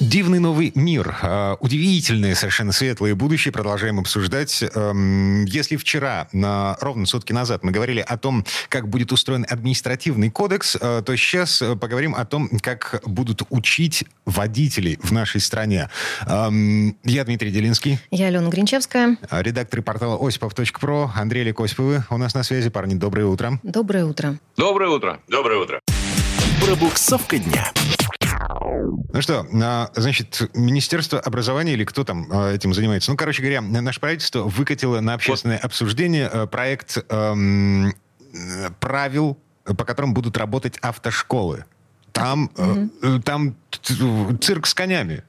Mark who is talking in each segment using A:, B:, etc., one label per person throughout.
A: Дивный новый мир, э, удивительное совершенно светлое будущее продолжаем обсуждать. Эм, если вчера, ровно сутки назад, мы говорили о том, как будет устроен административный кодекс, э, то сейчас э, поговорим о том, как будут учить водителей в нашей стране. Эм, я Дмитрий Делинский.
B: Я Алена Гринчевская.
A: Редактор портала осипов.про. Андрей Лекосиповы у нас на связи. Парни, доброе утро.
B: Доброе утро.
C: Доброе утро.
D: Доброе утро. Пробуксовка дня.
A: Ну что, а, значит, Министерство образования или кто там а, этим занимается? Ну, короче говоря, наше правительство выкатило на общественное вот. обсуждение а, проект эм, правил, по которым будут работать автошколы. Там, угу. там цирк с конями.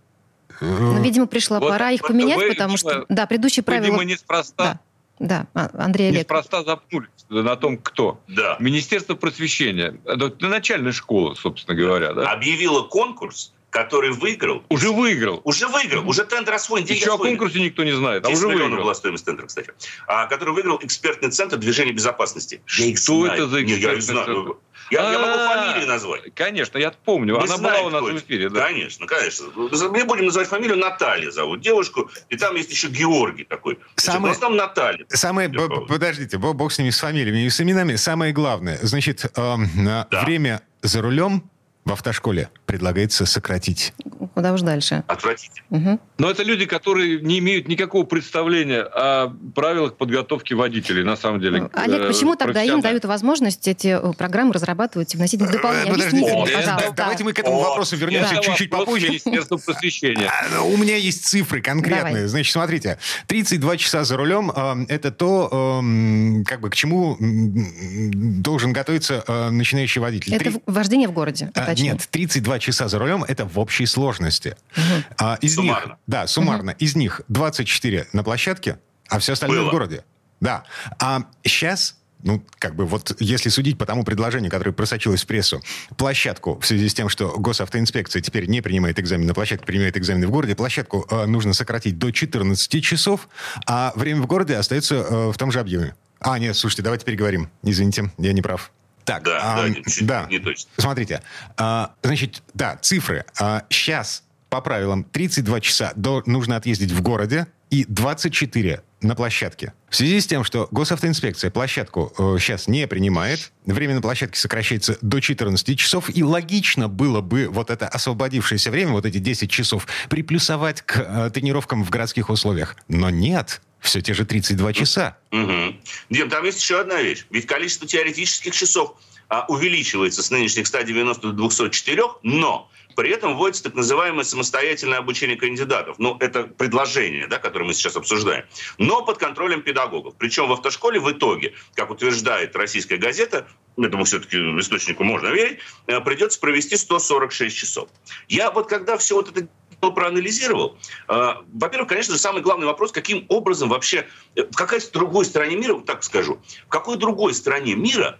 B: Ну, видимо, пришла вот, пора их поменять, вы, потому что, да, предыдущие правила...
C: Видимо, неспроста.
B: Да. Да, Андрей Олег.
C: Неспроста запнулись на том, кто. Да. Министерство просвещения, начальная школа, собственно говоря. Да?
E: Объявила конкурс который выиграл.
C: Уже выиграл.
E: Уже выиграл. Уже тендер освоен.
C: Деньги Еще освоены. о конкурсе никто не знает. А уже выиграл.
E: была стоимость тендера, кстати. А, который выиграл экспертный центр движения безопасности.
C: Я Что это за экспертный
E: Нет, я центр? Я, я могу фамилию назвать.
C: Конечно, я помню.
E: Мы
C: Она была у нас в эфире. Да?
E: Конечно, конечно. Мы будем называть фамилию Наталья зовут девушку. И там есть еще Георгий такой.
A: Самое...
E: В основном Наталья.
A: Самое... Подождите, бог с ними, с фамилиями и с именами. Самое главное, значит, э, да. время за рулем в автошколе предлагается сократить.
B: Куда уж дальше.
E: Отвратительно.
C: Угу. Но это люди, которые не имеют никакого представления о правилах подготовки водителей, на самом деле.
B: Олег, почему тогда им дают возможность эти э, программы разрабатывать и вносить дополнение?
A: Подождите, пожалуйста. Давайте мы к этому вопросу вернемся чуть-чуть попозже.
C: Министерство просвещения.
A: А, у меня есть цифры конкретные. Давай. Значит, смотрите, 32 часа за рулем э, это то, э, как бы к чему должен готовиться начинающий водитель.
B: Это вождение в городе,
A: а, Нет, 32 часа за рулем это в общей сложности. Угу. А, из суммарно. Них, да, суммарно. Угу. Из них 24 на площадке, а все остальное Было. в городе. Да. А сейчас ну, как бы вот если судить по тому предложению, которое просочилось в прессу, площадку в связи с тем, что госавтоинспекция теперь не принимает экзамен на площадке, принимает экзамены в городе, площадку э, нужно сократить до 14 часов, а время в городе остается э, в том же объеме. А, нет, слушайте, давайте переговорим. Извините, я не прав. Так,
E: да, а, да,
A: да. не точно. Смотрите, а, значит, да, цифры. А, сейчас по правилам 32 часа до, нужно отъездить в городе и 24 на площадке. В связи с тем, что госавтоинспекция площадку э, сейчас не принимает, время на площадке сокращается до 14 часов, и логично было бы вот это освободившееся время, вот эти 10 часов, приплюсовать к э, тренировкам в городских условиях. Но нет, все те же 32 часа.
E: Угу. Дим, там есть еще одна вещь. Ведь количество теоретических часов а, увеличивается с нынешних 190 до 204, но при этом вводится так называемое самостоятельное обучение кандидатов. Ну, это предложение, да, которое мы сейчас обсуждаем. Но под контролем педагогов. Причем в автошколе в итоге, как утверждает российская газета, этому все-таки источнику можно верить, э, придется провести 146 часов. Я вот когда все вот это проанализировал. Э, во-первых, конечно самый главный вопрос, каким образом вообще, э, в какой другой стране мира, так скажу, в какой другой стране мира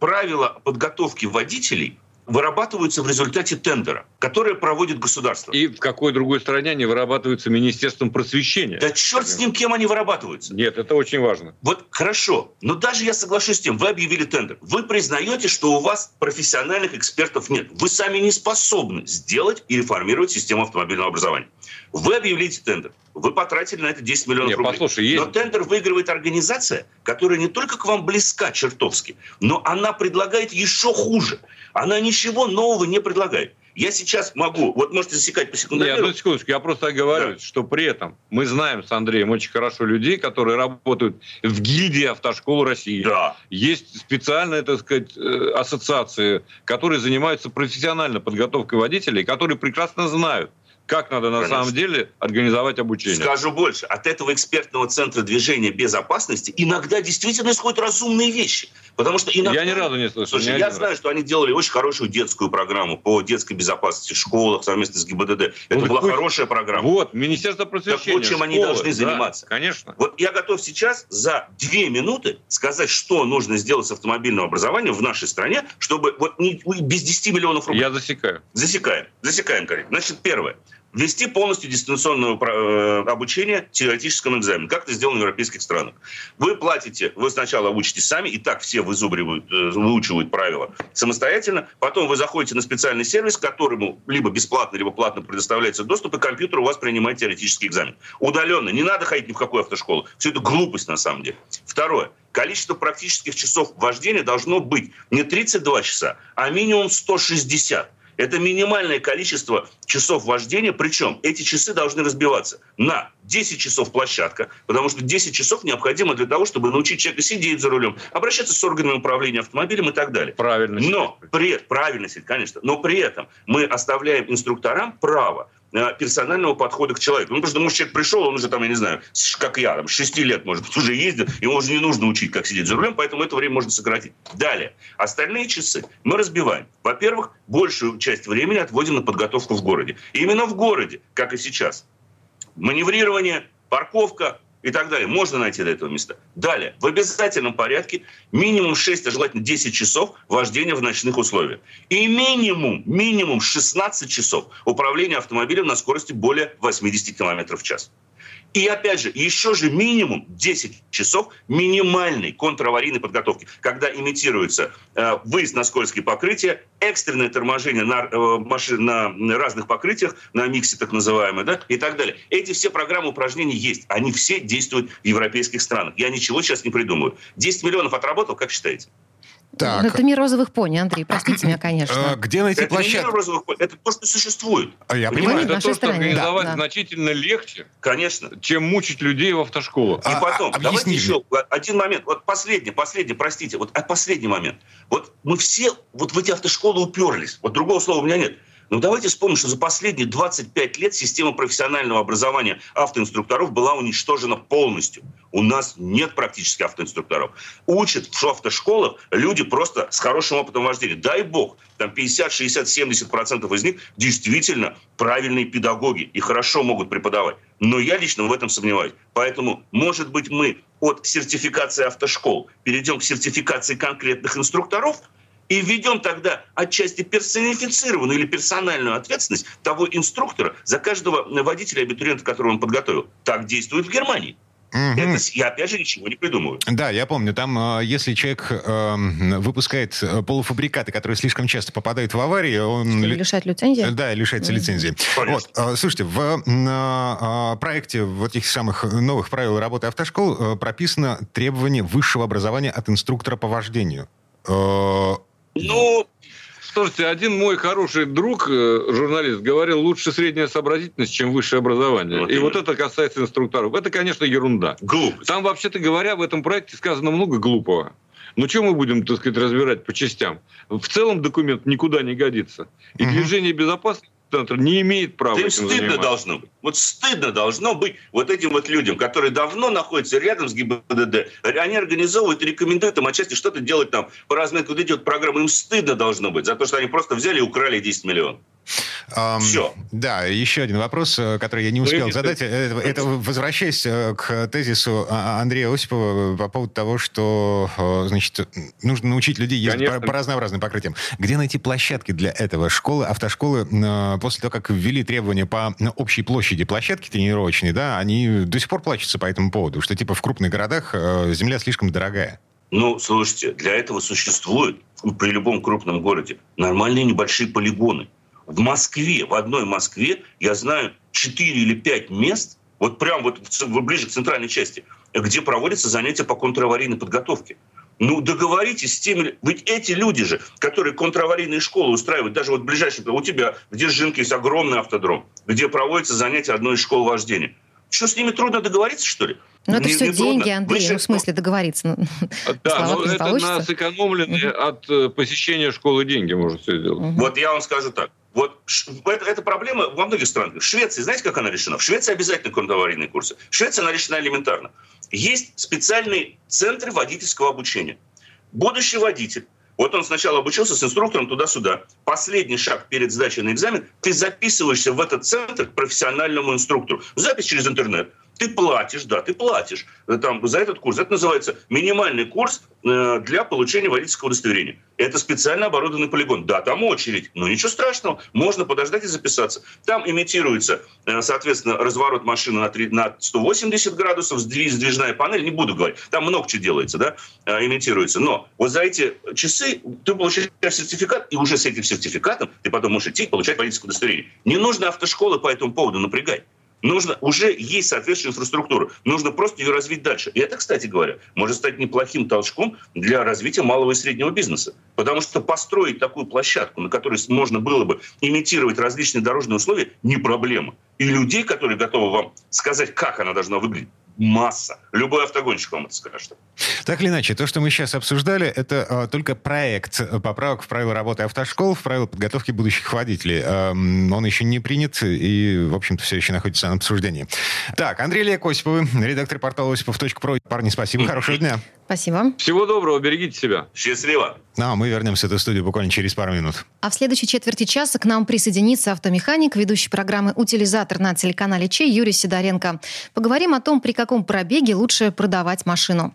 E: правила подготовки водителей вырабатываются в результате тендера, который проводит государство.
C: И в какой другой стране они вырабатываются Министерством просвещения?
E: Да черт с ним, кем они вырабатываются.
C: Нет, это очень важно.
E: Вот хорошо, но даже я соглашусь с тем, вы объявили тендер. Вы признаете, что у вас профессиональных экспертов нет. Вы сами не способны сделать и реформировать систему автомобильного образования. Вы объявите тендер. Вы потратили на это 10 миллионов Нет, рублей.
C: Послушай, есть...
E: Но тендер выигрывает организация, которая не только к вам близка чертовски, но она предлагает еще хуже. Она ничего нового не предлагает. Я сейчас могу, вот можете засекать по секундомеру.
C: Нет, одну секундочку, я просто говорю, да. что при этом мы знаем с Андреем очень хорошо людей, которые работают в гильдии автошкол России.
E: Да.
C: Есть специальные, так сказать, э, ассоциации, которые занимаются профессиональной подготовкой водителей, которые прекрасно знают, как надо на Конечно. самом деле организовать обучение.
E: Скажу больше. От этого экспертного центра движения безопасности иногда действительно исходят разумные вещи. Потому что
C: иногда... Я ни разу не слышал.
E: Слушай, я знаю, раз. что они делали очень хорошую детскую программу по детской безопасности в школах совместно с ГИБДД. Это ну, была хоть... хорошая программа.
C: Вот, Министерство просвещения. Так
E: вот, чем школы, они должны да, заниматься.
C: Конечно.
E: Вот я готов сейчас за две минуты сказать, что нужно сделать с автомобильным образованием в нашей стране, чтобы вот не, без 10 миллионов рублей.
C: Я засекаю.
E: Засекаем. Засекаем, Карин. Значит, первое ввести полностью дистанционное э, обучение теоретическому экзамену, как это сделано в европейских странах. Вы платите, вы сначала учитесь сами, и так все вызубривают, э, выучивают правила самостоятельно, потом вы заходите на специальный сервис, которому либо бесплатно, либо платно предоставляется доступ, и компьютер у вас принимает теоретический экзамен. Удаленно. Не надо ходить ни в какую автошколу. Все это глупость на самом деле. Второе. Количество практических часов вождения должно быть не 32 часа, а минимум 160. Это минимальное количество часов вождения, причем эти часы должны разбиваться на 10 часов площадка, потому что 10 часов необходимо для того, чтобы научить человека сидеть за рулем, обращаться с органами управления автомобилем и так далее.
C: Правильно.
E: Но при, правильно, конечно, но при этом мы оставляем инструкторам право персонального подхода к человеку. Ну, потому что, может, человек пришел, он уже там, я не знаю, как я, там, 6 лет, может быть, уже ездит, ему уже не нужно учить, как сидеть за рулем, поэтому это время можно сократить. Далее. Остальные часы мы разбиваем. Во-первых, большую часть времени отводим на подготовку в городе. И именно в городе, как и сейчас. Маневрирование, парковка, и так далее. Можно найти до этого места. Далее, в обязательном порядке минимум 6, а желательно 10 часов вождения в ночных условиях. И минимум, минимум 16 часов управления автомобилем на скорости более 80 км в час. И опять же, еще же минимум 10 часов минимальной контраварийной подготовки, когда имитируется э, выезд на скользкие покрытия, экстренное торможение на, э, машин, на разных покрытиях, на миксе так называемое, да, и так далее. Эти все программы упражнений есть. Они все действуют в европейских странах. Я ничего сейчас не придумаю. 10 миллионов отработал, как считаете?
B: Так. Это мир розовых пони, Андрей, простите меня, конечно.
A: А, где найти
E: это
A: площадку?
E: Мир розовых пони, это то, что существует.
A: А я понимаю.
C: Это то, что организовать да. значительно легче,
E: конечно,
C: чем мучить людей в автошколах.
E: И а, потом, а, давайте еще один момент. Вот последний, последний, простите, вот последний момент. Вот мы все вот в эти автошколы уперлись. Вот другого слова у меня нет. Но давайте вспомним, что за последние 25 лет система профессионального образования автоинструкторов была уничтожена полностью. У нас нет практически автоинструкторов. Учат в автошколах люди просто с хорошим опытом вождения. Дай бог, там 50, 60, 70 процентов из них действительно правильные педагоги и хорошо могут преподавать. Но я лично в этом сомневаюсь. Поэтому, может быть, мы от сертификации автошкол перейдем к сертификации конкретных инструкторов – и введем тогда отчасти персонифицированную или персональную ответственность того инструктора за каждого водителя абитуриента, которого он подготовил. Так действует в Германии. Угу. Это, я опять же ничего не придумываю.
A: Да, я помню, там, э, если человек э, выпускает э, полуфабрикаты, которые слишком часто попадают в аварии, он...
B: Лишает лицензии?
A: Да, лишается угу. лицензии. Вот, слушайте, в проекте вот этих самых новых правил работы автошкол прописано требование высшего образования от инструктора по вождению.
C: Ну, Слушайте, один мой хороший друг, э, журналист, говорил, лучше средняя сообразительность, чем высшее образование. Вот и вот это касается инструкторов. Это, конечно, ерунда.
E: Глупость.
C: Там, вообще-то говоря, в этом проекте сказано много глупого. Но что мы будем, так сказать, разбирать по частям? В целом документ никуда не годится. И движение безопасности центр не имеет права
E: им стыдно заниматься. должно быть. Вот стыдно должно быть вот этим вот людям, которые давно находятся рядом с ГИБДД. Они организовывают и рекомендуют им отчасти что-то делать там по разметке вот эти вот программы. Им стыдно должно быть за то, что они просто взяли и украли 10 миллионов.
A: Um, Все. Да, еще один вопрос, э, который я не успел задать. Это, это возвращаясь э, к тезису а, а, Андрея Осипова по поводу того, что значит, нужно научить людей ездить по, по разнообразным покрытиям. Где найти площадки для этого? Школы, автошколы, после того, как ввели требования по общей площади площадки тренировочной, да, они до сих пор плачутся по этому поводу, что типа в крупных городах э, земля слишком дорогая.
E: Ну, слушайте, для этого существуют при любом крупном городе нормальные небольшие полигоны в Москве, в одной Москве, я знаю 4 или 5 мест, вот прям вот ближе к центральной части, где проводятся занятия по контраварийной подготовке. Ну, договоритесь с теми... Ведь эти люди же, которые контраварийные школы устраивают, даже вот ближайшие... У тебя в Дзержинке есть огромный автодром, где проводятся занятия одной из школ вождения. Что, с ними трудно договориться, что ли?
B: Ну, это не, все не деньги, трудно. Андрей, Выше... ну, в смысле договориться.
C: Да, но это получится. на сэкономленные угу. от э, посещения школы деньги может все сделать.
E: Угу. Вот я вам скажу так. Вот это, эта проблема во многих странах. В Швеции, знаете, как она решена? В Швеции обязательно контраварийные курсы. В Швеции она решена элементарно. Есть специальные центры водительского обучения. будущий водитель, вот он сначала обучился с инструктором туда-сюда. Последний шаг перед сдачей на экзамен, ты записываешься в этот центр к профессиональному инструктору. Запись через интернет. Ты платишь, да, ты платишь э, там, за этот курс. Это называется минимальный курс э, для получения водительского удостоверения. Это специально оборудованный полигон. Да, там очередь, но ничего страшного. Можно подождать и записаться. Там имитируется, э, соответственно, разворот машины на, 3, на 180 градусов, сдвижная панель, не буду говорить. Там много чего делается, да, имитируется. Но вот за эти часы ты получаешь сертификат, и уже с этим сертификатом ты потом можешь идти получать водительское удостоверение. Не нужно автошколы по этому поводу напрягать. Нужно, уже есть соответствующая инфраструктура. Нужно просто ее развить дальше. И это, кстати говоря, может стать неплохим толчком для развития малого и среднего бизнеса. Потому что построить такую площадку, на которой можно было бы имитировать различные дорожные условия, не проблема. И людей, которые готовы вам сказать, как она должна выглядеть, масса. Любой автогонщик вам это скажет.
A: Так или иначе, то, что мы сейчас обсуждали, это э, только проект поправок в правила работы автошкол, в правила подготовки будущих водителей. Э, он еще не принят и, в общем-то, все еще находится на обсуждении. Так, Андрей Лек Осиповы, редактор портала осипов.про. Парни, спасибо, хорошего дня.
B: Спасибо.
C: Всего доброго, берегите себя.
E: Счастливо.
A: Ну, а мы вернемся в эту студию буквально через пару минут.
B: А в следующей четверти часа к нам присоединится автомеханик, ведущий программы «Утилизатор» на телеканале Чей Юрий Сидоренко. Поговорим о том, при каком пробеге лучше продавать машину.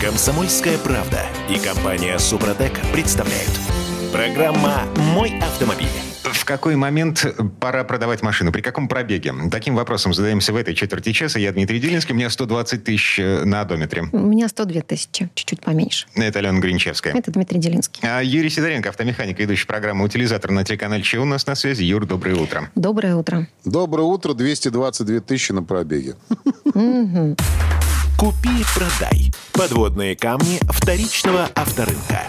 D: Комсомольская правда и компания «Супротек» представляют. Программа «Мой автомобиль».
A: В какой момент пора продавать машину? При каком пробеге? Таким вопросом задаемся в этой четверти часа. Я Дмитрий Дилинский, у меня 120 тысяч э, на одометре.
B: У меня 102 тысячи, чуть-чуть поменьше.
A: Это Алена Гринчевская.
B: Это Дмитрий Дилинский.
A: А Юрий Сидоренко, автомеханик, ведущий программы «Утилизатор» на телеканале Че у нас на связи. Юр, доброе утро.
B: Доброе утро.
F: Доброе утро, 222 тысячи на пробеге.
D: Купи, продай. Подводные камни вторичного авторынка.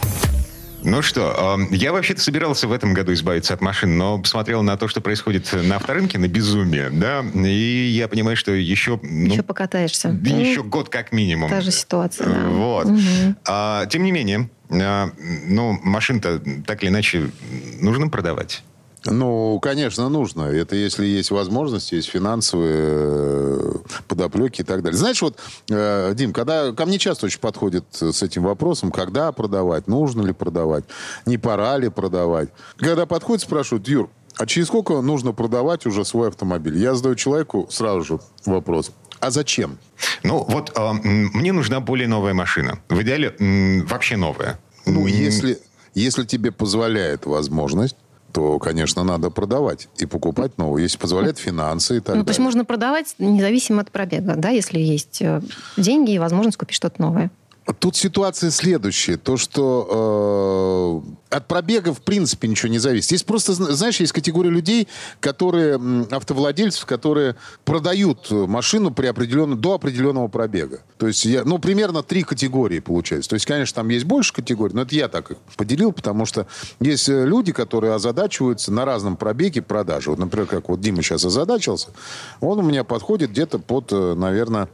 A: Ну что, я вообще-то собирался в этом году избавиться от машин, но посмотрел на то, что происходит на авторынке, на безумие, да, и я понимаю, что еще...
B: Ну, еще покатаешься.
A: Еще ну, год как минимум.
B: Та же ситуация, да.
A: Вот. Угу. А, тем не менее, а, ну, машин-то так или иначе нужно продавать.
F: Ну, конечно, нужно. Это если есть возможность, есть финансовые э, подоплеки и так далее. Знаешь, вот, э, Дим, когда ко мне часто очень подходят с этим вопросом, когда продавать, нужно ли продавать, не пора ли продавать. Когда подходят, спрашивают, Юр, а через сколько нужно продавать уже свой автомобиль? Я задаю человеку сразу же вопрос. А зачем?
A: Ну, вот э, мне нужна более новая машина. В идеале э, вообще новая.
F: Ну, если, если тебе позволяет возможность, то, конечно, надо продавать и покупать новую, если позволяют финансы и так
B: ну,
F: далее.
B: То есть можно продавать независимо от пробега, да, если есть э, деньги и возможность купить что-то новое.
F: Тут ситуация следующая. То, что э, от пробега в принципе ничего не зависит. Есть просто, знаешь, есть категория людей, которые, автовладельцев, которые продают машину при определенном, до определенного пробега. То есть, я, ну, примерно три категории получается. То есть, конечно, там есть больше категорий, но это я так их поделил, потому что есть э, люди, которые озадачиваются на разном пробеге продажи. Вот, например, как вот Дима сейчас озадачился, он у меня подходит где-то под, э, наверное,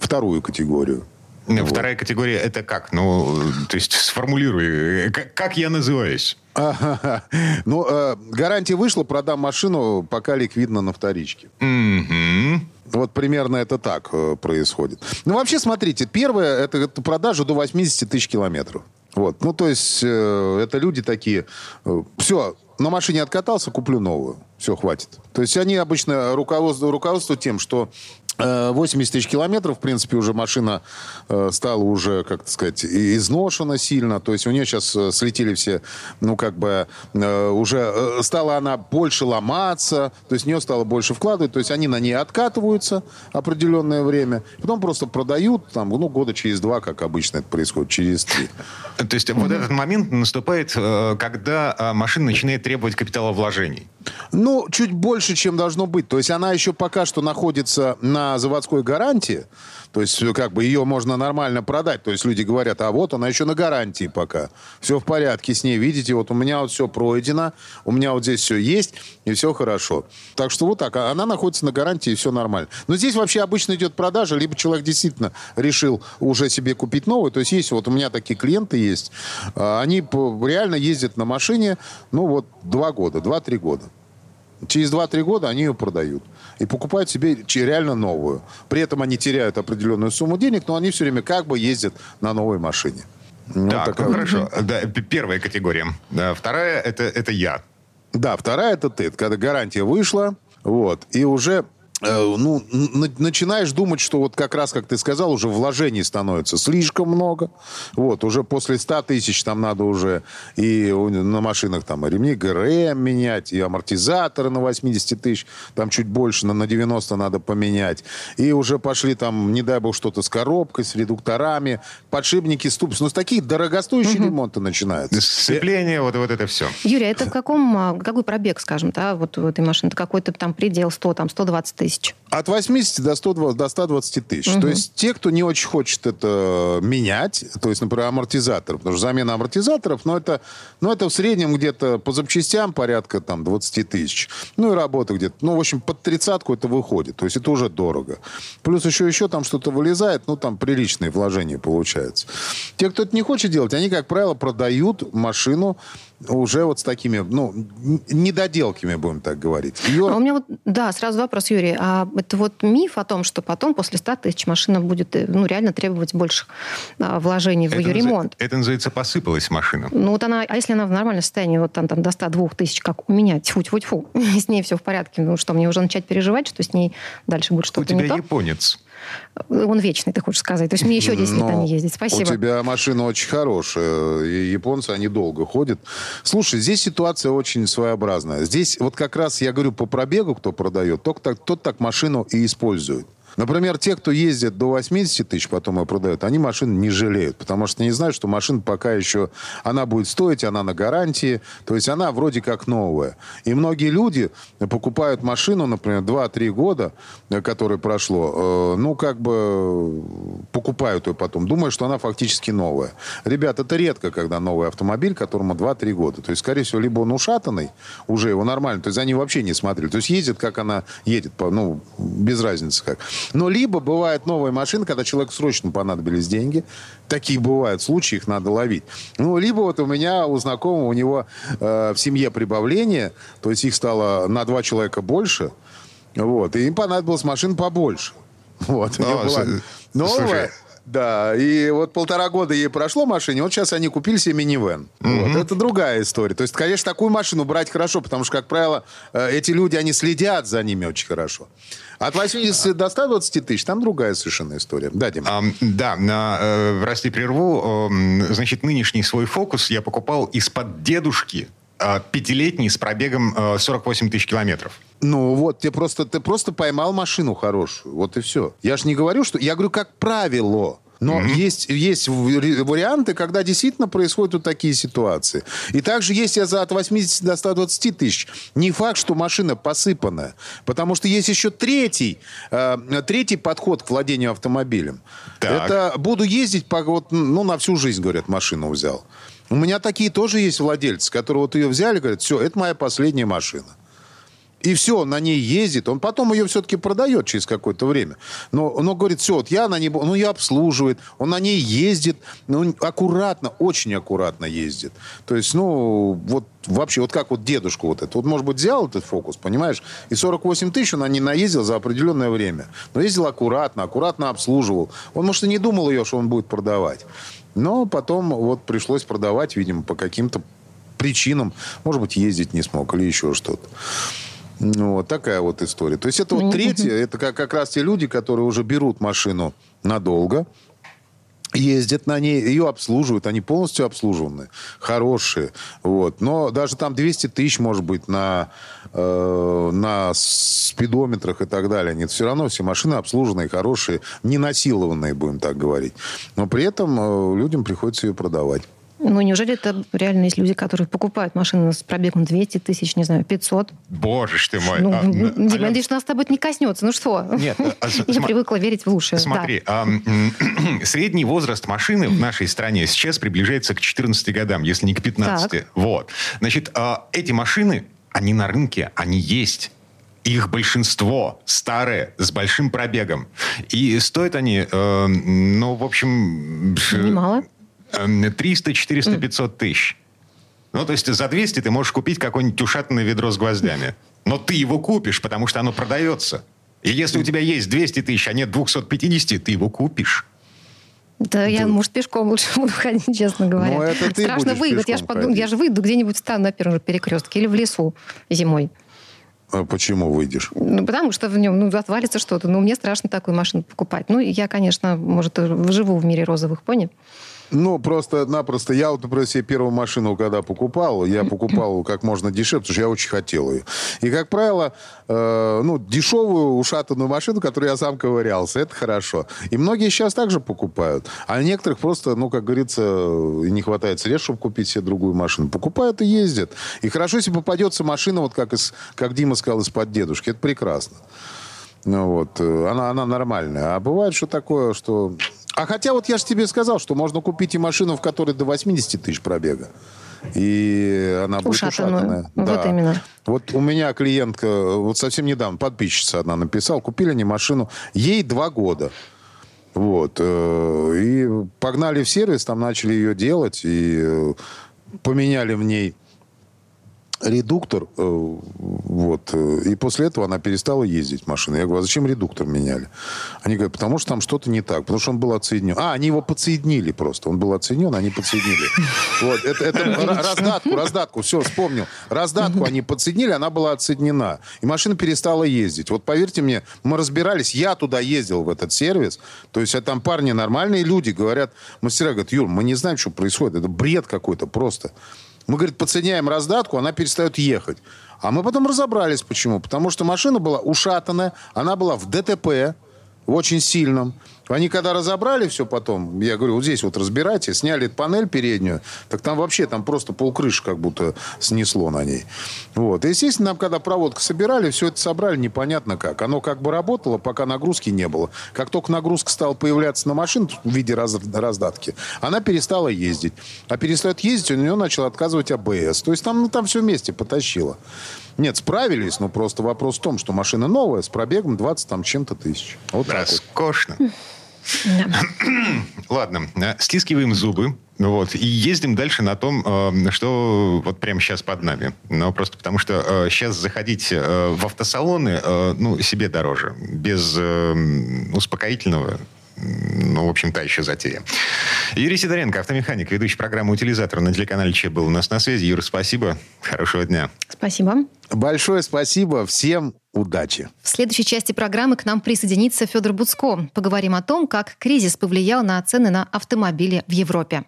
F: вторую категорию.
A: Вот. Вторая категория это как? Ну, то есть сформулируй, как, как я называюсь?
F: Ну, э, гарантия вышла, продам машину, пока ликвидно на вторичке.
A: Mm-hmm.
F: Вот примерно это так э, происходит. Ну, вообще, смотрите, первое, это, это продажа до 80 тысяч километров. Вот, ну, то есть, э, это люди такие, э, все, на машине откатался, куплю новую. Все, хватит. То есть они обычно руководствуют, руководствуют тем, что 80 э, тысяч километров, в принципе, уже машина э, стала уже, как сказать, изношена сильно. То есть у нее сейчас э, слетели все, ну, как бы, уже стала она больше ломаться, то есть в нее стало больше вкладывать. То есть они на ней откатываются определенное время, потом просто продают, там, ну, года через два, как обычно это происходит, через три.
A: То есть вот этот момент наступает, когда машина начинает требовать капиталовложений.
F: Ну, чуть больше, чем должно быть. То есть она еще пока что находится на заводской гарантии. То есть как бы ее можно нормально продать. То есть люди говорят, а вот она еще на гарантии пока. Все в порядке с ней. Видите, вот у меня вот все пройдено, у меня вот здесь все есть, и все хорошо. Так что вот так. Она находится на гарантии, и все нормально. Но здесь вообще обычно идет продажа, либо человек действительно решил уже себе купить новую. То есть есть вот у меня такие клиенты есть. А, они реально ездят на машине, ну вот, два года, два-три года. Через 2-3 года они ее продают. И покупают себе реально новую. При этом они теряют определенную сумму денег, но они все время как бы ездят на новой машине.
A: Ну, так, такая... ну, хорошо. Да, первая категория. Вторая это, это я.
F: Да, вторая это ты. Когда гарантия вышла, вот, и уже ну, начинаешь думать, что вот как раз, как ты сказал, уже вложений становится слишком много. Вот, уже после 100 тысяч там надо уже и на машинах там и ремни ГРМ менять, и амортизаторы на 80 тысяч, там чуть больше, на, на 90 надо поменять. И уже пошли там, не дай бог, что-то с коробкой, с редукторами, подшипники, ступс. Ну, с такие дорогостоящие угу. ремонты начинаются.
A: Сцепление, вот, вот это все.
B: Юрий, это в каком, а, какой пробег, скажем, да, вот у этой машины? Это какой-то там предел 100, там 120 тысяч? Тысяч?
F: От 80 до, 100, до 120 тысяч. Угу. То есть те, кто не очень хочет это менять, то есть, например, амортизатор, потому что замена амортизаторов, ну, это, ну, это в среднем где-то по запчастям порядка там 20 тысяч. Ну, и работа где-то. Ну, в общем, под тридцатку это выходит. То есть это уже дорого. Плюс еще, еще там что-то вылезает, ну, там приличные вложения получаются. Те, кто это не хочет делать, они, как правило, продают машину уже вот с такими, ну, недоделками, будем так говорить.
B: Ее... А у меня вот, да, сразу вопрос, Юрий. А это вот миф о том, что потом после 100 тысяч машина будет, э, ну, реально требовать больших а, вложений в это ее ремонт?
A: Это называется посыпалась машина.
B: Ну, вот она, а если она в нормальном состоянии, вот там, там до 102 тысяч, как у меня, тьфу-тьфу-тьфу, с ней все в порядке, ну что, мне уже начать переживать, что с ней дальше будет что-то
A: не то? У тебя японец.
B: Он вечный, ты хочешь сказать. То есть мне еще 10 лет они ездить. Спасибо.
F: У тебя машина очень хорошая. И японцы, они долго ходят. Слушай, здесь ситуация очень своеобразная. Здесь вот как раз, я говорю, по пробегу, кто продает, тот тот так машину и использует. Например, те, кто ездит до 80 тысяч, потом ее продают, они машины не жалеют, потому что не знают, что машина пока еще, она будет стоить, она на гарантии, то есть она вроде как новая. И многие люди покупают машину, например, 2-3 года, э, которое прошло, э, ну, как бы покупают ее потом, думая, что она фактически новая. Ребят, это редко, когда новый автомобиль, которому 2-3 года. То есть, скорее всего, либо он ушатанный, уже его нормально, то есть они вообще не смотрели. То есть ездит, как она едет, ну, без разницы как. Но либо бывает новая машина, когда человеку срочно понадобились деньги. Такие бывают случаи, их надо ловить. Ну, либо вот у меня, у знакомого, у него э, в семье прибавление, то есть их стало на два человека больше. Вот, и им понадобилась машина побольше. Вот, у него была новая. Да, и вот полтора года ей прошло машине, вот сейчас они купили себе минивэн. Mm-hmm. Вот, это другая история. То есть, конечно, такую машину брать хорошо, потому что, как правило, э, эти люди, они следят за ними очень хорошо. От 80 до 120 тысяч, там другая совершенно история. Да, Дима? А,
A: да, на, э, прости, прерву. Э, значит, нынешний свой фокус я покупал из-под дедушки пятилетний с пробегом э, 48 тысяч километров.
F: Ну вот, ты просто, ты просто поймал машину хорошую. Вот и все. Я же не говорю, что... Я говорю, как правило. Но mm-hmm. есть, есть варианты, когда действительно происходят вот такие ситуации. И также есть я за от 80 до 120 тысяч. Не факт, что машина посыпанная. Потому что есть еще третий, э, третий подход к владению автомобилем. Так. Это буду ездить по, вот, ну, на всю жизнь, говорят, машину взял. У меня такие тоже есть владельцы, которые вот ее взяли, говорят, все, это моя последняя машина и все, он на ней ездит, он потом ее все-таки продает через какое-то время. Но, но говорит, все, вот я на ней, ну, я обслуживает, он на ней ездит, ну, аккуратно, очень аккуратно ездит. То есть, ну, вот вообще, вот как вот дедушку вот это, вот, может быть, взял этот фокус, понимаешь, и 48 тысяч он на ней наездил за определенное время. Но ездил аккуратно, аккуратно обслуживал. Он, может, и не думал ее, что он будет продавать. Но потом вот пришлось продавать, видимо, по каким-то причинам. Может быть, ездить не смог или еще что-то. Ну, вот такая вот история. То есть это вот третье, это как, как раз те люди, которые уже берут машину надолго, ездят на ней, ее обслуживают, они полностью обслуживаны, хорошие, вот. Но даже там 200 тысяч, может быть, на, э, на спидометрах и так далее, нет, все равно все машины обслуженные, хорошие, не насилованные, будем так говорить. Но при этом э, людям приходится ее продавать.
B: Ну, неужели это реально есть люди, которые покупают машины с пробегом 200 тысяч, не знаю, 500?
A: Боже ж ты мой.
B: Ну, а, Дима, а, надеюсь, нас с тобой не коснется. Ну что? Нет. А, Я см... привыкла верить в лучшее.
A: Смотри, да. а, средний возраст машины в нашей стране сейчас приближается к 14 годам, если не к 15. Так. Вот. Значит, а, эти машины, они на рынке, они есть. Их большинство старые, с большим пробегом. И стоят они, э, ну, в общем...
B: Немало.
A: 300, 400, 500 тысяч. Ну, то есть за 200 ты можешь купить какое-нибудь ушатанное ведро с гвоздями. Но ты его купишь, потому что оно продается. И если у тебя есть 200 тысяч, а нет 250, ты его купишь.
B: Да, я, может, пешком лучше буду ходить, честно говоря.
F: Ну, это ты
B: Страшно выиграть. Я же, подумала, я же выйду где-нибудь встану на первом же перекрестке или в лесу зимой.
F: А почему выйдешь?
B: Ну, потому что в нем ну, отвалится что-то. Ну, мне страшно такую машину покупать. Ну, я, конечно, может, живу в мире розовых пони.
F: Ну, просто-напросто. Я вот, например, себе первую машину, когда покупал, я покупал как можно дешевле, потому что я очень хотел ее. И, как правило, э, ну, дешевую ушатанную машину, которую я сам ковырялся, это хорошо. И многие сейчас также покупают. А некоторых просто, ну, как говорится, не хватает средств, чтобы купить себе другую машину. Покупают и ездят. И хорошо, если попадется машина, вот как, из, как Дима сказал, из-под дедушки. Это прекрасно. Ну, вот, э, она, она нормальная. А бывает, что такое, что... А хотя вот я же тебе сказал, что можно купить и машину, в которой до 80 тысяч пробега. И она будет ушатанная.
B: Вот именно.
F: Вот у меня клиентка, вот совсем недавно, подписчица одна написала, купили они машину, ей два года. Вот. э, И погнали в сервис, там начали ее делать, и э, поменяли в ней редуктор, э, вот, э, и после этого она перестала ездить машиной. Я говорю, а зачем редуктор меняли? Они говорят, потому что там что-то не так, потому что он был отсоединен. А, они его подсоединили просто. Он был отсоединен, они подсоединили. Вот, это, это ра- раздатку, раздатку, все, вспомнил. Раздатку они подсоединили, она была отсоединена. И машина перестала ездить. Вот поверьте мне, мы разбирались, я туда ездил в этот сервис, то есть а там парни нормальные люди, говорят, мастера говорят, Юр, мы не знаем, что происходит, это бред какой-то просто. Мы, говорит, подсоединяем раздатку, она перестает ехать. А мы потом разобрались, почему. Потому что машина была ушатанная, она была в ДТП, очень сильном. Они когда разобрали все потом, я говорю, вот здесь вот разбирайте, сняли панель переднюю, так там вообще там просто полкрыши как будто снесло на ней. Вот. И, естественно, нам когда проводку собирали, все это собрали непонятно как. Оно как бы работало, пока нагрузки не было. Как только нагрузка стала появляться на машину в виде раз- раздатки, она перестала ездить. А перестает ездить, у нее начал отказывать АБС. То есть там, ну, там все вместе потащило. Нет, справились, но просто вопрос в том, что машина новая, с пробегом 20 там чем-то тысяч. Вот так вот.
A: Роскошно. Ладно, э, стискиваем зубы. Вот, и ездим дальше на том, э, что вот прямо сейчас под нами. Но просто потому что сейчас заходить э, в автосалоны, ну, себе дороже. Без успокоительного ну, в общем, та еще затея. Юрий Сидоренко, автомеханик, ведущий программы «Утилизатор» на телеканале Че был у нас на связи. Юра, спасибо. Хорошего дня.
B: Спасибо.
F: Большое спасибо. Всем удачи.
B: В следующей части программы к нам присоединится Федор Буцко. Поговорим о том, как кризис повлиял на цены на автомобили в Европе.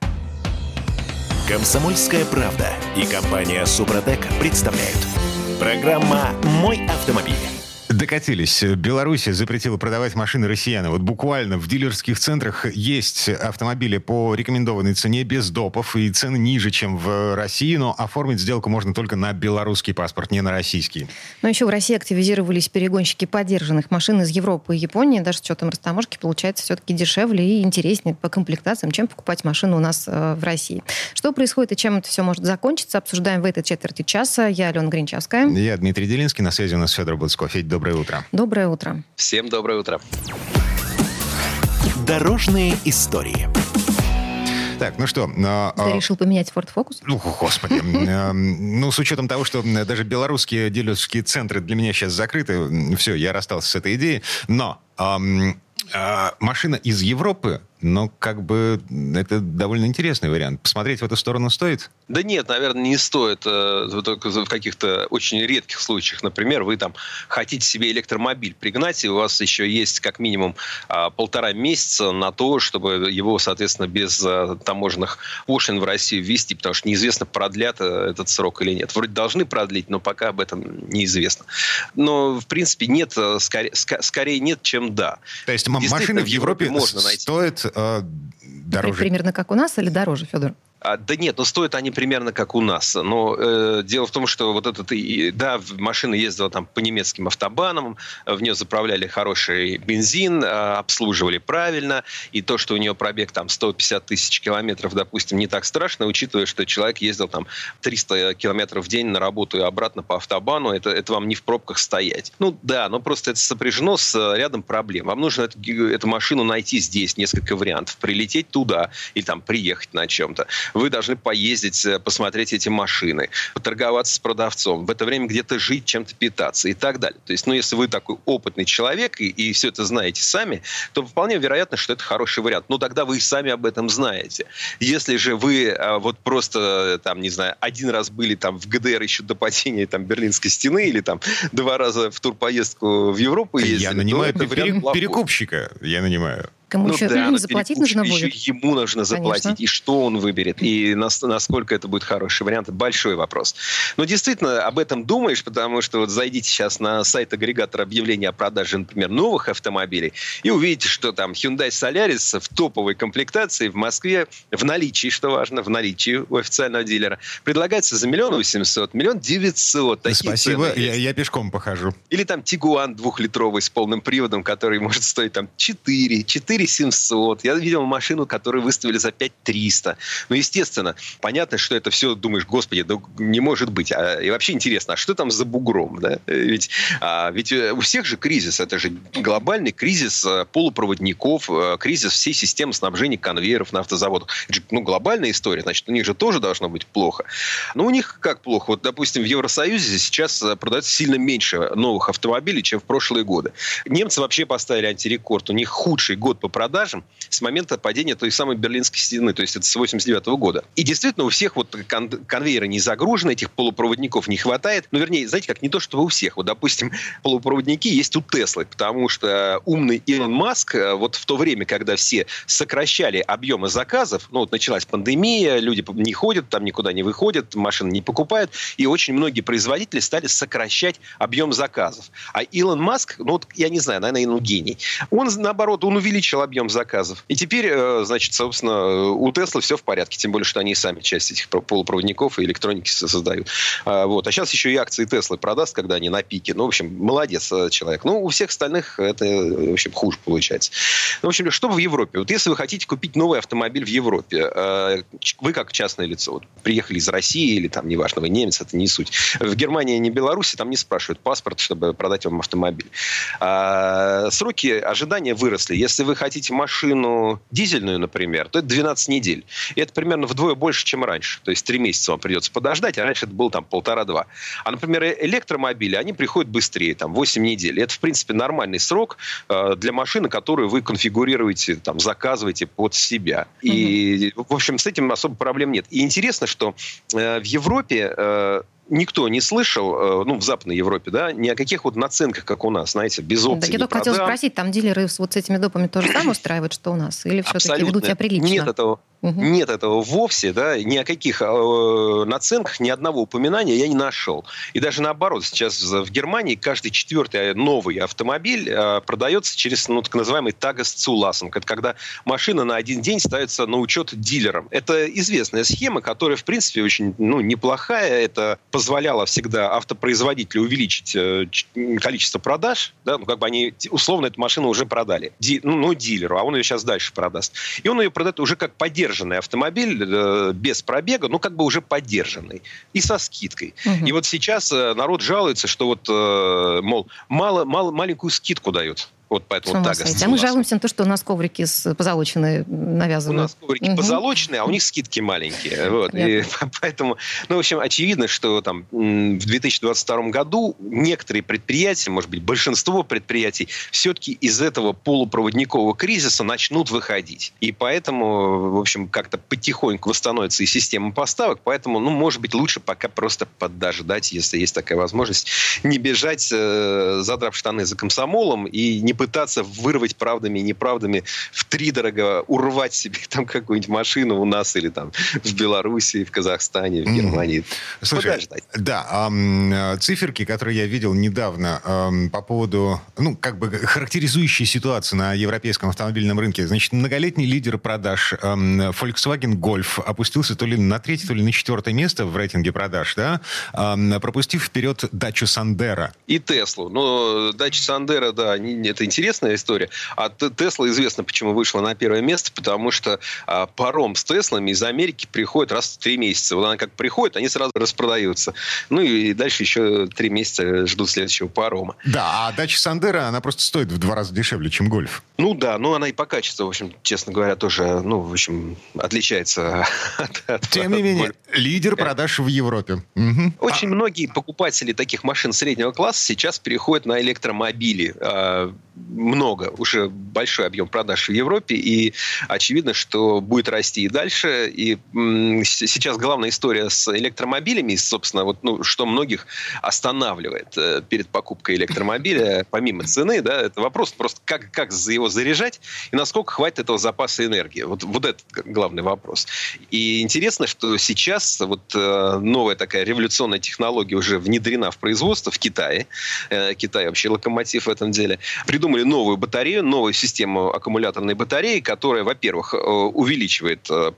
D: Комсомольская правда и компания Супротек представляют. Программа «Мой автомобиль».
A: Докатились. Беларусь запретила продавать машины россиянам. Вот буквально в дилерских центрах есть автомобили по рекомендованной цене без допов и цены ниже, чем в России, но оформить сделку можно только на белорусский паспорт, не на российский.
B: Но еще в России активизировались перегонщики поддержанных машин из Европы и Японии. Даже с учетом растаможки получается все-таки дешевле и интереснее по комплектациям, чем покупать машину у нас э, в России. Что происходит и чем это все может закончиться, обсуждаем в этой четверти часа. Я Алена Гринчевская.
A: Я Дмитрий Делинский, на связи у нас Федор Буцко. Федь, доброе утро.
B: Доброе утро.
G: Всем доброе утро.
D: Дорожные истории.
A: Так, ну что... а,
B: Ты
A: а,
B: решил поменять Ford Focus?
A: Ну, господи. Эм, Ну, с учетом того, что м, даже белорусские дилерские центры для меня сейчас закрыты, все, я расстался с этой идеей. Но а, машина из Европы, но как бы это довольно интересный вариант. Посмотреть в эту сторону стоит?
G: Да нет, наверное, не стоит. э, Только в каких-то очень редких случаях. Например, вы там хотите себе электромобиль пригнать, и у вас еще есть как минимум а, полтора месяца на то, чтобы его, соответственно, без а, таможенных пошлин в Россию ввести, потому что неизвестно, продлят э, этот срок или нет. Вроде должны продлить, но пока об этом неизвестно. Но, в принципе, нет, э, скорее, скорее нет, чем да.
A: То есть машины в
G: Европе можно найти.
A: стоят э, дороже?
B: Примерно как у нас или дороже, Федор?
G: А, да нет, ну стоят они примерно как у нас. Но э, дело в том, что вот этот, да, машина ездила там по немецким автобанам, в нее заправляли хороший бензин, а, обслуживали правильно, и то, что у нее пробег там 150 тысяч километров, допустим, не так страшно, учитывая, что человек ездил там 300 километров в день на работу и обратно по автобану, это, это вам не в пробках стоять. Ну да, но просто это сопряжено с э, рядом проблем. Вам нужно эту, эту машину найти здесь, несколько вариантов, прилететь туда или там приехать на чем-то. Вы должны поездить, э, посмотреть эти машины, поторговаться с продавцом, в это время где-то жить, чем-то питаться и так далее. То есть, ну, если вы такой опытный человек и, и все это знаете сами, то вполне вероятно, что это хороший вариант. Но тогда вы и сами об этом знаете. Если же вы а, вот просто, там, не знаю, один раз были там в ГДР еще до падения там Берлинской стены или там два раза в турпоездку в Европу ездили,
A: Я нанимаю перекупщика, я нанимаю.
B: Кому ну, еще да, заплатить нужно будет?
G: Еще ему нужно заплатить. Конечно. И что он выберет? И насколько это будет хороший вариант? Большой вопрос. Но действительно, об этом думаешь, потому что вот зайдите сейчас на сайт агрегатора объявления о продаже, например, новых автомобилей, и увидите, что там Hyundai Solaris в топовой комплектации в Москве в наличии, что важно, в наличии у официального дилера, предлагается за миллион восемьсот, миллион девятьсот.
A: Спасибо, я, я пешком похожу.
G: Или там Тигуан двухлитровый с полным приводом, который может стоить там 4, 4 700. Я видел машину, которую выставили за 5 300. Ну, естественно, понятно, что это все, думаешь, господи, да не может быть. А, и вообще интересно, а что там за бугром? Да? Ведь, а, ведь э, у всех же кризис. Это же глобальный кризис э, полупроводников, э, кризис всей системы снабжения конвейеров на автозаводах. Это же ну, глобальная история. Значит, у них же тоже должно быть плохо. Но у них как плохо? Вот, допустим, в Евросоюзе сейчас продается сильно меньше новых автомобилей, чем в прошлые годы. Немцы вообще поставили антирекорд. У них худший год по продажам с момента падения той самой Берлинской стены, то есть это с 89 года. И действительно у всех вот кон- конвейеры не загружены, этих полупроводников не хватает. Ну, вернее, знаете, как не то, чтобы у всех. Вот, допустим, полупроводники есть у Теслы, потому что умный Илон Маск э, вот в то время, когда все сокращали объемы заказов, ну, вот началась пандемия, люди не ходят, там никуда не выходят, машины не покупают, и очень многие производители стали сокращать объем заказов. А Илон Маск, ну, вот я не знаю, наверное, ну, гений. Он, наоборот, он увеличил объем заказов. И теперь, э, значит, собственно, у Теслы все в порядке, тем более, что они сами часть этих полупроводников и электроники создают. А, вот. А сейчас еще и акции Теслы продаст, когда они на пике. Ну, в общем, молодец э, человек. Ну, у всех остальных это, в общем, хуже получается. Ну, в общем, что в Европе? Вот если вы хотите купить новый автомобиль в Европе, э, вы как частное лицо, вот, приехали из России или там, неважно, вы немец, это не суть. В Германии, не Беларуси, там не спрашивают паспорт, чтобы продать вам автомобиль. А, сроки ожидания выросли. Если вы хотите машину дизельную, например, то это 12 недель. И это примерно вдвое больше, чем раньше. То есть три месяца вам придется подождать, а раньше это было там полтора-два. А, например, электромобили, они приходят быстрее, там 8 недель. И это, в принципе, нормальный срок э, для машины, которую вы конфигурируете, там, заказываете под себя. И, в общем, с этим особо проблем нет. И интересно, что э, в Европе э, никто не слышал, э, ну, в Западной Европе, да, ни о каких вот наценках, как у нас, знаете, без опций.
B: Да, я только хотела спросить, там дилеры вот с этими допами тоже самое устраивают, что у нас? Или все-таки ведут себя прилично?
G: Нет этого. Угу. Нет этого вовсе, да, ни о каких э, наценках, ни одного упоминания я не нашел. И даже наоборот, сейчас в Германии каждый четвертый новый автомобиль э, продается через, ну, так называемый тагас цуласом. Это когда машина на один день ставится на учет дилерам. Это известная схема, которая, в принципе, очень, ну, неплохая. Это позволяло всегда автопроизводителю увеличить э, количество продаж, да, ну, как бы они, условно, эту машину уже продали, Ди, ну, ну, дилеру, а он ее сейчас дальше продаст. И он ее продает уже как поддержку поддержанный автомобиль э, без пробега, ну, как бы уже поддержанный. И со скидкой. Угу. И вот сейчас э, народ жалуется, что вот, э, мол, мало, мало, маленькую скидку дают. Вот поэтому
B: так А мы жалуемся на то, что у нас коврики позолоченные навязаны.
G: У нас коврики угу. позолоченные, а у них скидки маленькие. Вот. И поэтому, ну, в общем, очевидно, что там в 2022 году некоторые предприятия, может быть, большинство предприятий, все-таки из этого полупроводникового кризиса начнут выходить. И поэтому, в общем, как-то потихоньку восстановится и система поставок. Поэтому, ну, может быть, лучше пока просто подождать, если есть такая возможность, не бежать, э, задрав штаны за комсомолом и не пытаться вырвать правдами и неправдами в три дорого урвать себе там какую-нибудь машину у нас или там в Беларуси, в Казахстане, в Германии.
A: Mm. Слушай, Подождать. да, э, циферки, которые я видел недавно э, по поводу, ну, как бы характеризующие ситуацию на европейском автомобильном рынке. Значит, многолетний лидер продаж э, Volkswagen Golf опустился то ли на третье, то ли на четвертое место в рейтинге продаж, да, э, пропустив вперед дачу Сандера.
G: И Теслу. Но дача Сандера, да, это это интересная история. А Тесла известно, почему вышла на первое место, потому что а, паром с Теслами из Америки приходит раз в три месяца. Вот она как приходит, они сразу распродаются. Ну и дальше еще три месяца ждут следующего парома.
A: Да, а дача Сандера, она просто стоит в два раза дешевле, чем гольф.
G: Ну да, ну она и по качеству, в общем, честно говоря, тоже, ну, в общем, отличается от,
A: от Тем не менее, лидер продаж в Европе. Угу.
G: Очень а... многие покупатели таких машин среднего класса сейчас переходят на электромобили. Много, уже большой объем продаж в Европе, и очевидно, что будет расти и дальше. И сейчас главная история с электромобилями, собственно, вот, ну, что многих останавливает э, перед покупкой электромобиля, помимо цены, да, это вопрос просто, как, как его заряжать и насколько хватит этого запаса энергии. Вот, вот это главный вопрос. И интересно, что сейчас вот э, новая такая революционная технология уже внедрена в производство в Китае. Э, Китай вообще локомотив в этом деле. Придумали новую батарею, новую систему аккумуляторной батареи, которая, во-первых, э, увеличивает э,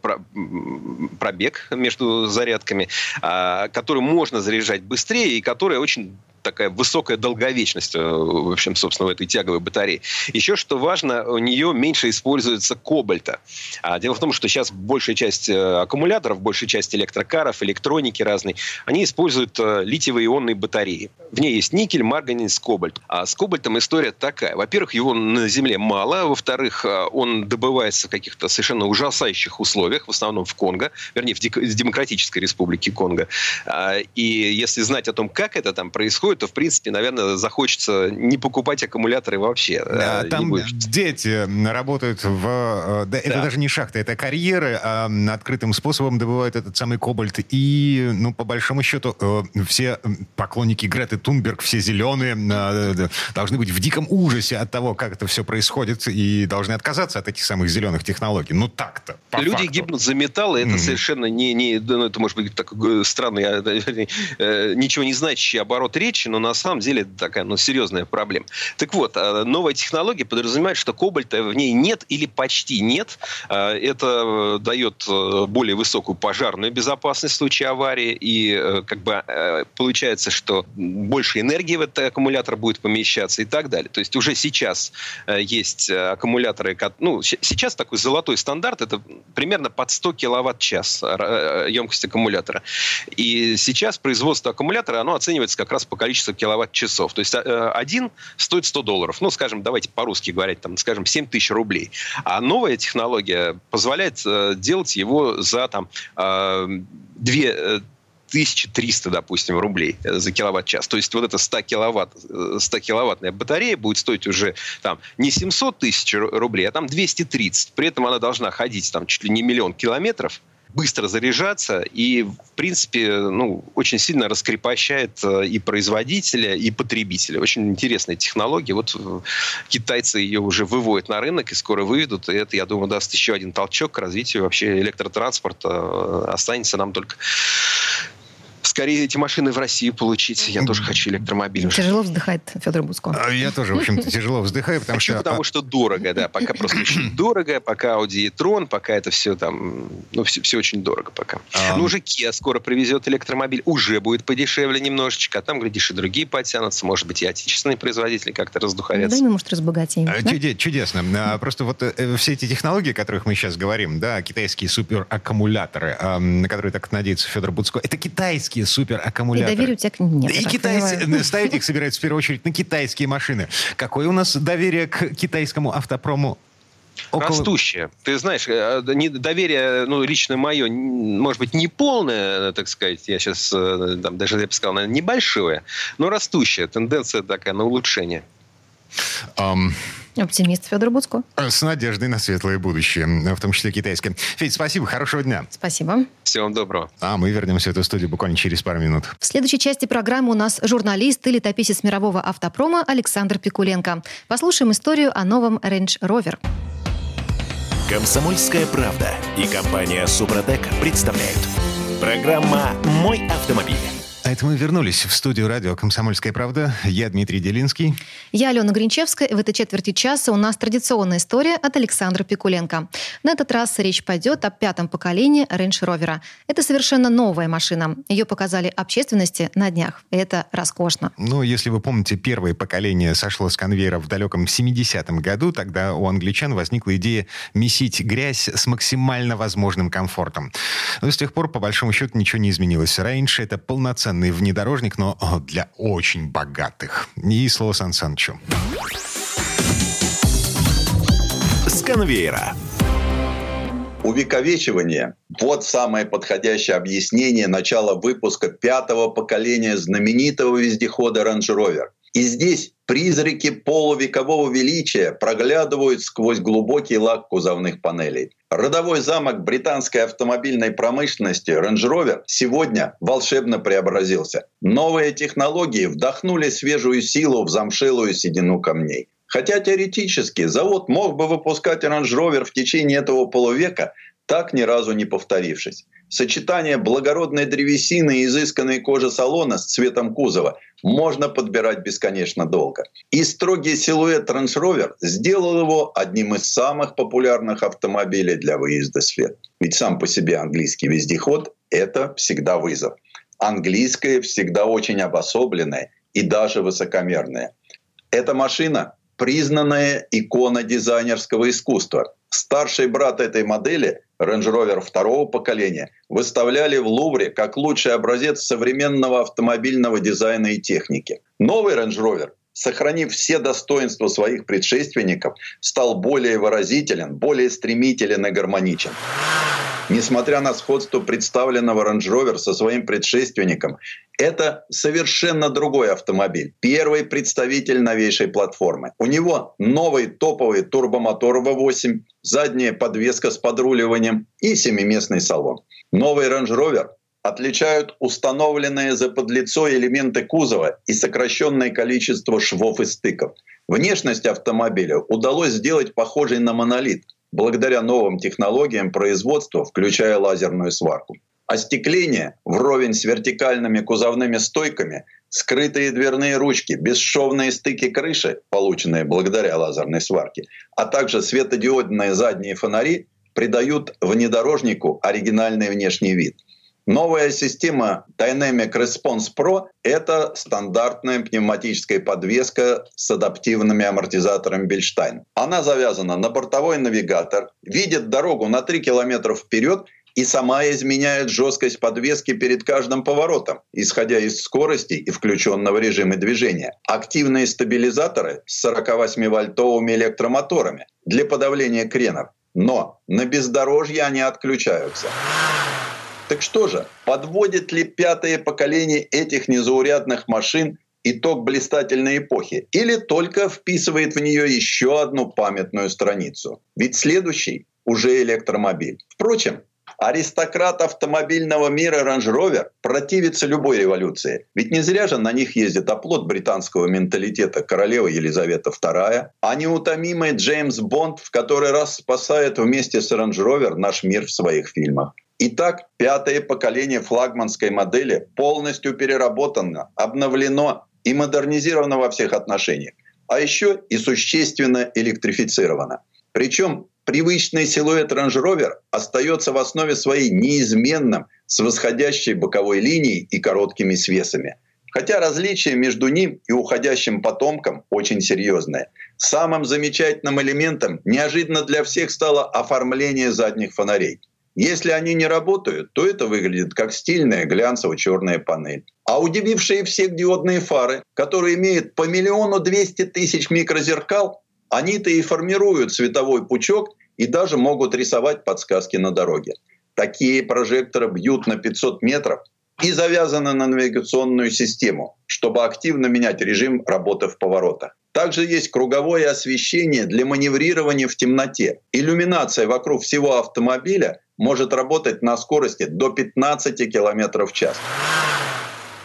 G: пробег между зарядками, а, которую можно заряжать быстрее и которая очень такая высокая долговечность, э, в общем, собственно, в этой тяговой батарее. Еще что важно, у нее меньше используется кобальта. А дело в том, что сейчас большая часть э, аккумуляторов, большая часть электрокаров, электроники разной, они используют э, литиевые ионные батареи. В ней есть никель, марганец, кобальт. А с кобальтом история такая. Во-первых, его на Земле мало. Во-вторых, он добывается в каких-то совершенно ужасающих условиях, в основном в Конго, вернее, в Демократической Республике Конго. А, и если знать о том, как это там происходит, то, в принципе, наверное, захочется не покупать аккумуляторы вообще.
A: Да, там дети работают в... Э, да, да. Это даже не шахта, это карьеры. А открытым способом добывают этот самый кобальт. И, ну, по большому счету, э, все поклонники Греты Тунберг, все зеленые, э, должны быть в диком ужасе от того, как это все происходит, и должны отказаться от этих самых зеленых технологий. Ну, так-то,
G: Люди факту. гибнут за металл, и это mm. совершенно не, не... Ну, это может быть такой странный, а, ничего не значащий оборот речи, вещи, но на самом деле это такая ну, серьезная проблема. Так вот, а, новая технология подразумевает, что кобальта в ней нет или почти нет. А, это э, дает э, более высокую пожарную безопасность в случае аварии, и э, как бы получается, что больше энергии в этот аккумулятор будет помещаться и так далее. То есть уже сейчас есть аккумуляторы, ну, сейчас такой золотой стандарт, это примерно под 100 киловатт-час емкость аккумулятора. И сейчас производство аккумулятора, оно оценивается как раз по количеству количество киловатт-часов. То есть э, один стоит 100 долларов. Ну, скажем, давайте по-русски говорить, там, скажем, 7 тысяч рублей. А новая технология позволяет э, делать его за там, 2 1300, допустим, рублей за киловатт-час. То есть вот эта 100 киловатт, 100 киловаттная батарея будет стоить уже там не 700 тысяч рублей, а там 230. При этом она должна ходить там чуть ли не миллион километров быстро заряжаться и, в принципе, ну, очень сильно раскрепощает э, и производителя, и потребителя. Очень интересная технология. Вот э, китайцы ее уже выводят на рынок и скоро выведут. И это, я думаю, даст еще один толчок к развитию вообще электротранспорта. Э, останется нам только скорее эти машины в Россию получить. Я тоже хочу электромобиль.
B: Тяжело вздыхает Федор Буцко.
A: А я тоже, в общем-то, тяжело вздыхаю, потому что...
G: Потому что дорого, да. Пока просто очень дорого, пока Audi e-tron, пока это все там... Ну, все, все очень дорого пока. А... Ну, уже Kia скоро привезет электромобиль. Уже будет подешевле немножечко. А там, глядишь, и другие потянутся. Может быть, и отечественные производители как-то раздухарятся.
B: Да, мы, может, разбогатеем. А?
A: Чудесно. А, просто вот э, все эти технологии, о которых мы сейчас говорим, да, китайские супераккумуляторы, на которые так надеется Федор Буцко, это китайские супераккумуляторы.
B: И доверия у тебя к ним нет.
A: И китайцы, ставить их собираются в первую очередь на китайские машины. Какое у нас доверие к китайскому автопрому
G: Около... Растущее. Ты знаешь, э, доверие, ну, лично мое, может быть, не полное, так сказать, я сейчас э, там, даже, я бы сказал, наверное, небольшое, но растущее. Тенденция такая на улучшение.
B: Um... Оптимист Федор Буцко.
A: С надеждой на светлое будущее, в том числе китайское. Федь, спасибо, хорошего дня.
B: Спасибо.
G: Всего вам доброго.
A: А мы вернемся в эту студию буквально через пару минут.
B: В следующей части программы у нас журналист и летописец мирового автопрома Александр Пикуленко. Послушаем историю о новом Range Rover.
D: Комсомольская правда и компания Супротек представляют. Программа «Мой автомобиль».
A: А это мы вернулись в студию радио «Комсомольская правда». Я Дмитрий Делинский.
B: Я Алена Гринчевская. И в этой четверти часа у нас традиционная история от Александра Пикуленко. На этот раз речь пойдет о пятом поколении Range Rover. Это совершенно новая машина. Ее показали общественности на днях. И это роскошно.
A: Ну, если вы помните, первое поколение сошло с конвейера в далеком 70-м году. Тогда у англичан возникла идея месить грязь с максимально возможным комфортом. Но с тех пор, по большому счету, ничего не изменилось. Раньше это полноценный полноценный внедорожник, но для очень богатых. И слово Сан Санычу.
D: С конвейера.
H: Увековечивание – вот самое подходящее объяснение начала выпуска пятого поколения знаменитого вездехода Range Rover. И здесь призраки полувекового величия проглядывают сквозь глубокий лак кузовных панелей. Родовой замок британской автомобильной промышленности Range Rover сегодня волшебно преобразился. Новые технологии вдохнули свежую силу в замшелую седину камней. Хотя теоретически завод мог бы выпускать Range Rover в течение этого полувека, так ни разу не повторившись. Сочетание благородной древесины и изысканной кожи салона с цветом кузова можно подбирать бесконечно долго. И строгий силуэт Range Rover сделал его одним из самых популярных автомобилей для выезда в свет. Ведь сам по себе английский вездеход — это всегда вызов. Английское всегда очень обособленное и даже высокомерное. Эта машина — признанная икона дизайнерского искусства. Старший брат этой модели — Range Rover второго поколения выставляли в Лувре как лучший образец современного автомобильного дизайна и техники. Новый Range Rover сохранив все достоинства своих предшественников, стал более выразителен, более стремителен и гармоничен. Несмотря на сходство представленного Range Rover со своим предшественником, это совершенно другой автомобиль. Первый представитель новейшей платформы. У него новый топовый турбомотор V8, задняя подвеска с подруливанием и семиместный салон. Новый Range Rover отличают установленные за подлицо элементы кузова и сокращенное количество швов и стыков. Внешность автомобиля удалось сделать похожей на монолит благодаря новым технологиям производства, включая лазерную сварку. Остекление вровень с вертикальными кузовными стойками, скрытые дверные ручки, бесшовные стыки крыши, полученные благодаря лазерной сварке, а также светодиодные задние фонари придают внедорожнику оригинальный внешний вид. Новая система Dynamic Response Pro — это стандартная пневматическая подвеска с адаптивными амортизаторами Бельштайн. Она завязана на бортовой навигатор, видит дорогу на 3 километра вперед и сама изменяет жесткость подвески перед каждым поворотом, исходя из скорости и включенного режима движения. Активные стабилизаторы с 48-вольтовыми электромоторами для подавления кренов. Но на бездорожье они отключаются. Так что же, подводит ли пятое поколение этих незаурядных машин итог блистательной эпохи или только вписывает в нее еще одну памятную страницу? Ведь следующий уже электромобиль. Впрочем, аристократ автомобильного мира Range Rover противится любой революции. Ведь не зря же на них ездит оплот британского менталитета королева Елизавета II, а неутомимый Джеймс Бонд в который раз спасает вместе с Range Rover наш мир в своих фильмах. Итак, пятое поколение флагманской модели полностью переработано, обновлено и модернизировано во всех отношениях, а еще и существенно электрифицировано. Причем привычный силуэт Range Rover остается в основе своей неизменным, с восходящей боковой линией и короткими свесами. Хотя различие между ним и уходящим потомком очень серьезное. Самым замечательным элементом неожиданно для всех стало оформление задних фонарей. Если они не работают, то это выглядит как стильная глянцево-черная панель. А удивившие всех диодные фары, которые имеют по миллиону двести тысяч микрозеркал, они-то и формируют световой пучок и даже могут рисовать подсказки на дороге. Такие прожекторы бьют на 500 метров и завязаны на навигационную систему, чтобы активно менять режим работы в поворотах. Также есть круговое освещение для маневрирования в темноте. Иллюминация вокруг всего автомобиля может работать на скорости до 15 км в час.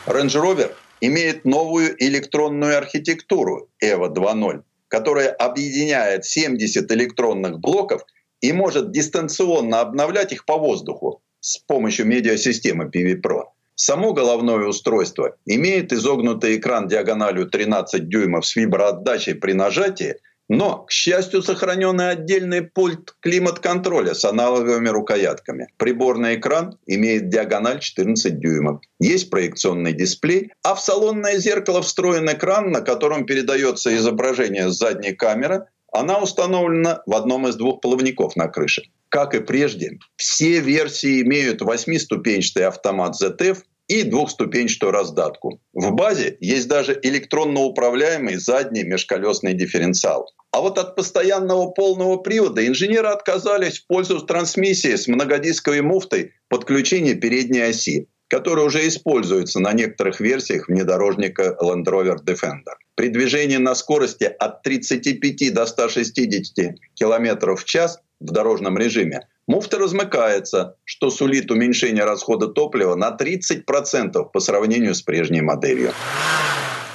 H: Range Rover имеет новую электронную архитектуру EVO 2.0, которая объединяет 70 электронных блоков и может дистанционно обновлять их по воздуху с помощью медиасистемы PV Pro. Само головное устройство имеет изогнутый экран диагональю 13 дюймов с виброотдачей при нажатии – но, к счастью, сохраненный отдельный пульт климат-контроля с аналоговыми рукоятками. Приборный экран имеет диагональ 14 дюймов. Есть проекционный дисплей, а в салонное зеркало встроен экран, на котором передается изображение с задней камеры. Она установлена в одном из двух половников на крыше. Как и прежде, все версии имеют восьмиступенчатый автомат ZF и двухступенчатую раздатку. В базе есть даже электронно управляемый задний межколесный дифференциал. А вот от постоянного полного привода инженеры отказались в пользу трансмиссии с многодисковой муфтой подключения передней оси, которая уже используется на некоторых версиях внедорожника Land Rover Defender. При движении на скорости от 35 до 160 км в час в дорожном режиме Муфта размыкается, что сулит уменьшение расхода топлива на 30% по сравнению с прежней моделью.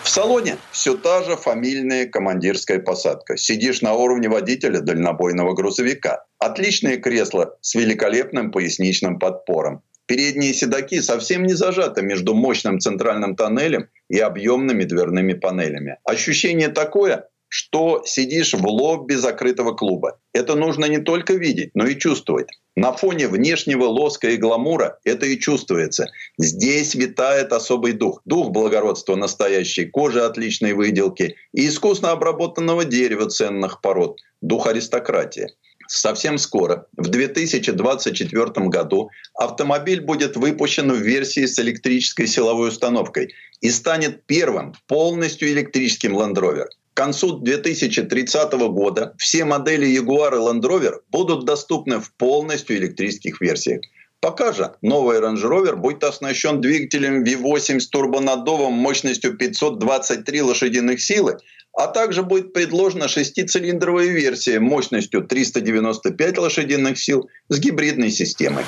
H: В салоне все та же фамильная командирская посадка. Сидишь на уровне водителя дальнобойного грузовика. Отличные кресла с великолепным поясничным подпором. Передние седаки совсем не зажаты между мощным центральным тоннелем и объемными дверными панелями. Ощущение такое, что сидишь в лобби закрытого клуба. Это нужно не только видеть, но и чувствовать. На фоне внешнего лоска и гламура это и чувствуется. Здесь витает особый дух. Дух благородства настоящей кожи отличной выделки и искусно обработанного дерева ценных пород. Дух аристократии. Совсем скоро, в 2024 году, автомобиль будет выпущен в версии с электрической силовой установкой и станет первым полностью электрическим Land Rover. К концу 2030 года все модели Jaguar и Land Rover будут доступны в полностью электрических версиях. Пока же новый Range Rover будет оснащен двигателем V8 с турбонаддувом мощностью 523 лошадиных силы, а также будет предложена шестицилиндровая версия мощностью 395 лошадиных сил с гибридной системой.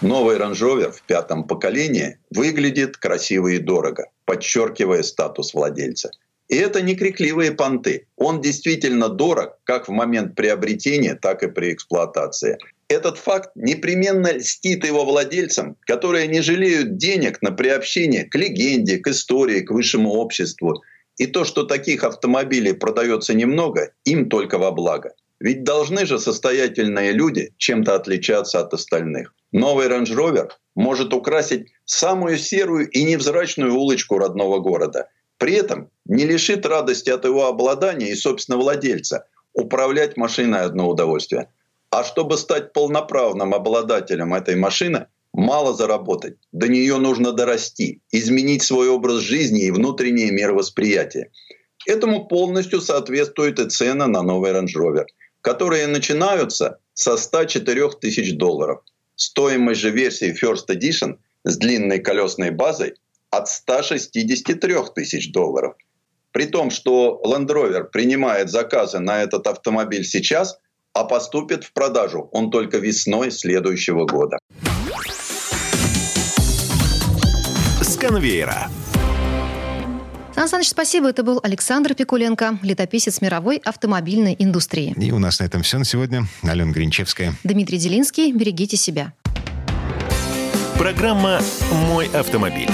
H: Новый Range Rover в пятом поколении выглядит красиво и дорого, подчеркивая статус владельца – и это не крикливые понты. Он действительно дорог как в момент приобретения, так и при эксплуатации. Этот факт непременно льстит его владельцам, которые не жалеют денег на приобщение к легенде, к истории, к высшему обществу. И то, что таких автомобилей продается немного, им только во благо. Ведь должны же состоятельные люди чем-то отличаться от остальных. Новый Range Rover может украсить самую серую и невзрачную улочку родного города – при этом не лишит радости от его обладания и, собственно, владельца. Управлять машиной одно удовольствие. А чтобы стать полноправным обладателем этой машины, мало заработать. До нее нужно дорасти, изменить свой образ жизни и внутреннее мировосприятие. Этому полностью соответствует и цена на новый Range Rover, которые начинаются со 104 тысяч долларов. Стоимость же версии First Edition с длинной колесной базой от 163 тысяч долларов. При том, что Land Rover принимает заказы на этот автомобиль сейчас, а поступит в продажу он только весной следующего года.
D: С конвейера.
B: Сан Саныч, спасибо. Это был Александр Пикуленко, летописец мировой автомобильной индустрии.
A: И у нас на этом все на сегодня. Алена Гринчевская.
B: Дмитрий Делинский. Берегите себя.
D: Программа «Мой автомобиль».